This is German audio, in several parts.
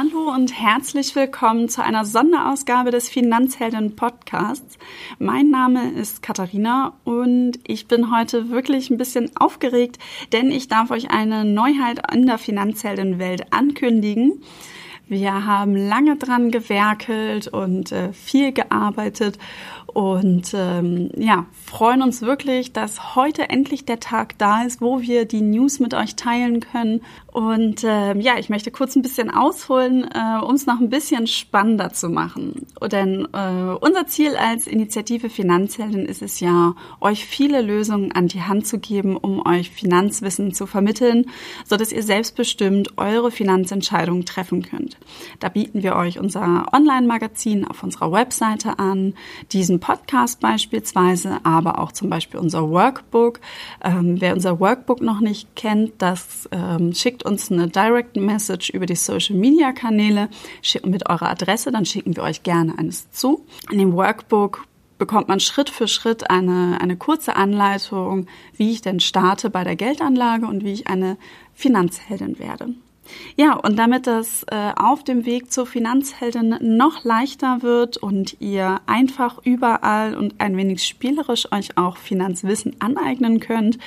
Hallo und herzlich willkommen zu einer Sonderausgabe des Finanzhelden Podcasts. Mein Name ist Katharina und ich bin heute wirklich ein bisschen aufgeregt, denn ich darf euch eine Neuheit in der Finanzheldenwelt ankündigen. Wir haben lange dran gewerkelt und äh, viel gearbeitet und ähm, ja, freuen uns wirklich, dass heute endlich der Tag da ist, wo wir die News mit euch teilen können. Und äh, ja, ich möchte kurz ein bisschen ausholen, äh, um es noch ein bisschen spannender zu machen. Denn äh, unser Ziel als Initiative Finanzhelden ist es ja, euch viele Lösungen an die Hand zu geben, um euch Finanzwissen zu vermitteln, so dass ihr selbstbestimmt eure Finanzentscheidungen treffen könnt. Da bieten wir euch unser Online-Magazin auf unserer Webseite an, diesen Podcast beispielsweise, aber auch zum Beispiel unser Workbook. Ähm, wer unser Workbook noch nicht kennt, das ähm, schickt uns eine Direct Message über die Social Media Kanäle mit eurer Adresse, dann schicken wir euch gerne eines zu. In dem Workbook bekommt man Schritt für Schritt eine, eine kurze Anleitung, wie ich denn starte bei der Geldanlage und wie ich eine Finanzheldin werde. Ja, und damit das äh, auf dem Weg zur Finanzheldin noch leichter wird und ihr einfach überall und ein wenig spielerisch euch auch Finanzwissen aneignen könnt,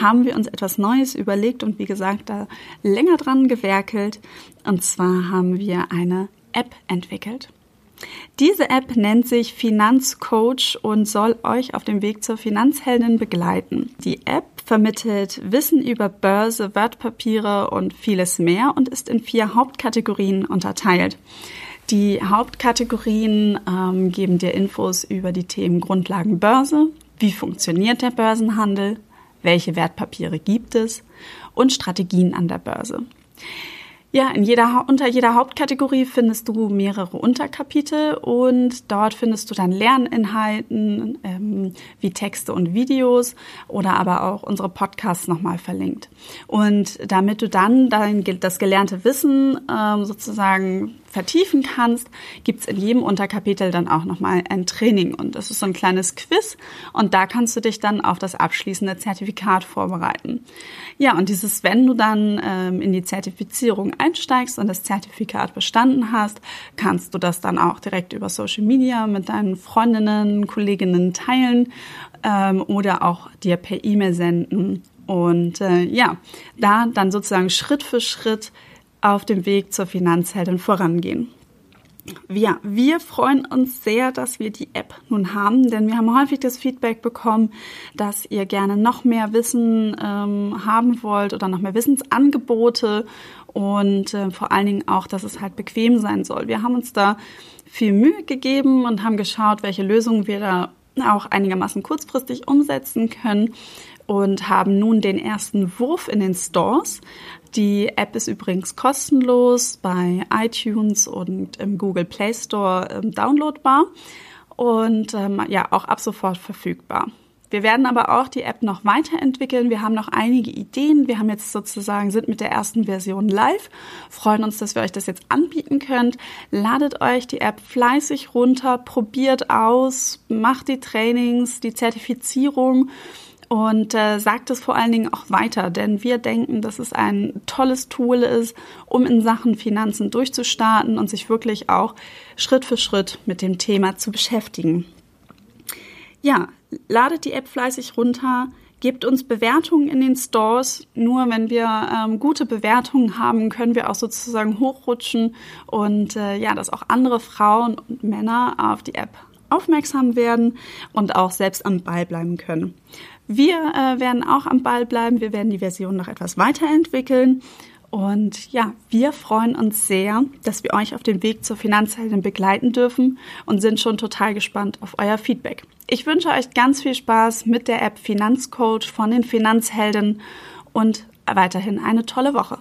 haben wir uns etwas Neues überlegt und wie gesagt da länger dran gewerkelt. Und zwar haben wir eine App entwickelt. Diese App nennt sich Finanzcoach und soll euch auf dem Weg zur Finanzheldin begleiten. Die App vermittelt Wissen über Börse, Wertpapiere und vieles mehr und ist in vier Hauptkategorien unterteilt. Die Hauptkategorien ähm, geben dir Infos über die Themen Grundlagen Börse, wie funktioniert der Börsenhandel, welche Wertpapiere gibt es und Strategien an der Börse. Ja, in jeder, unter jeder Hauptkategorie findest du mehrere Unterkapitel und dort findest du dann Lerninhalten ähm, wie Texte und Videos oder aber auch unsere Podcasts nochmal verlinkt. Und damit du dann dein, das gelernte Wissen ähm, sozusagen vertiefen kannst, gibt's in jedem Unterkapitel dann auch nochmal ein Training. Und das ist so ein kleines Quiz und da kannst du dich dann auf das abschließende Zertifikat vorbereiten. Ja, und dieses, wenn du dann ähm, in die Zertifizierung einsteigst und das Zertifikat bestanden hast, kannst du das dann auch direkt über Social Media mit deinen Freundinnen, Kolleginnen teilen ähm, oder auch dir per E-Mail senden. Und äh, ja, da dann sozusagen Schritt für Schritt auf dem Weg zur Finanzheldin vorangehen. Ja, wir freuen uns sehr, dass wir die App nun haben, denn wir haben häufig das Feedback bekommen, dass ihr gerne noch mehr Wissen ähm, haben wollt oder noch mehr Wissensangebote und äh, vor allen Dingen auch, dass es halt bequem sein soll. Wir haben uns da viel Mühe gegeben und haben geschaut, welche Lösungen wir da auch einigermaßen kurzfristig umsetzen können und haben nun den ersten Wurf in den Stores. Die App ist übrigens kostenlos bei iTunes und im Google Play Store ähm, downloadbar und ähm, ja auch ab sofort verfügbar. Wir werden aber auch die App noch weiterentwickeln. Wir haben noch einige Ideen. Wir haben jetzt sozusagen, sind mit der ersten Version live, freuen uns, dass wir euch das jetzt anbieten könnt. Ladet euch die App fleißig runter, probiert aus, macht die Trainings, die Zertifizierung und äh, sagt es vor allen Dingen auch weiter, denn wir denken, dass es ein tolles Tool ist, um in Sachen Finanzen durchzustarten und sich wirklich auch Schritt für Schritt mit dem Thema zu beschäftigen. Ja, ladet die App fleißig runter, gebt uns Bewertungen in den Stores. Nur wenn wir ähm, gute Bewertungen haben, können wir auch sozusagen hochrutschen und äh, ja, dass auch andere Frauen und Männer auf die App aufmerksam werden und auch selbst am Ball bleiben können. Wir äh, werden auch am Ball bleiben. Wir werden die Version noch etwas weiterentwickeln. Und ja, wir freuen uns sehr, dass wir euch auf dem Weg zur Finanzheldin begleiten dürfen und sind schon total gespannt auf euer Feedback. Ich wünsche euch ganz viel Spaß mit der App Finanzcoach von den Finanzhelden und weiterhin eine tolle Woche.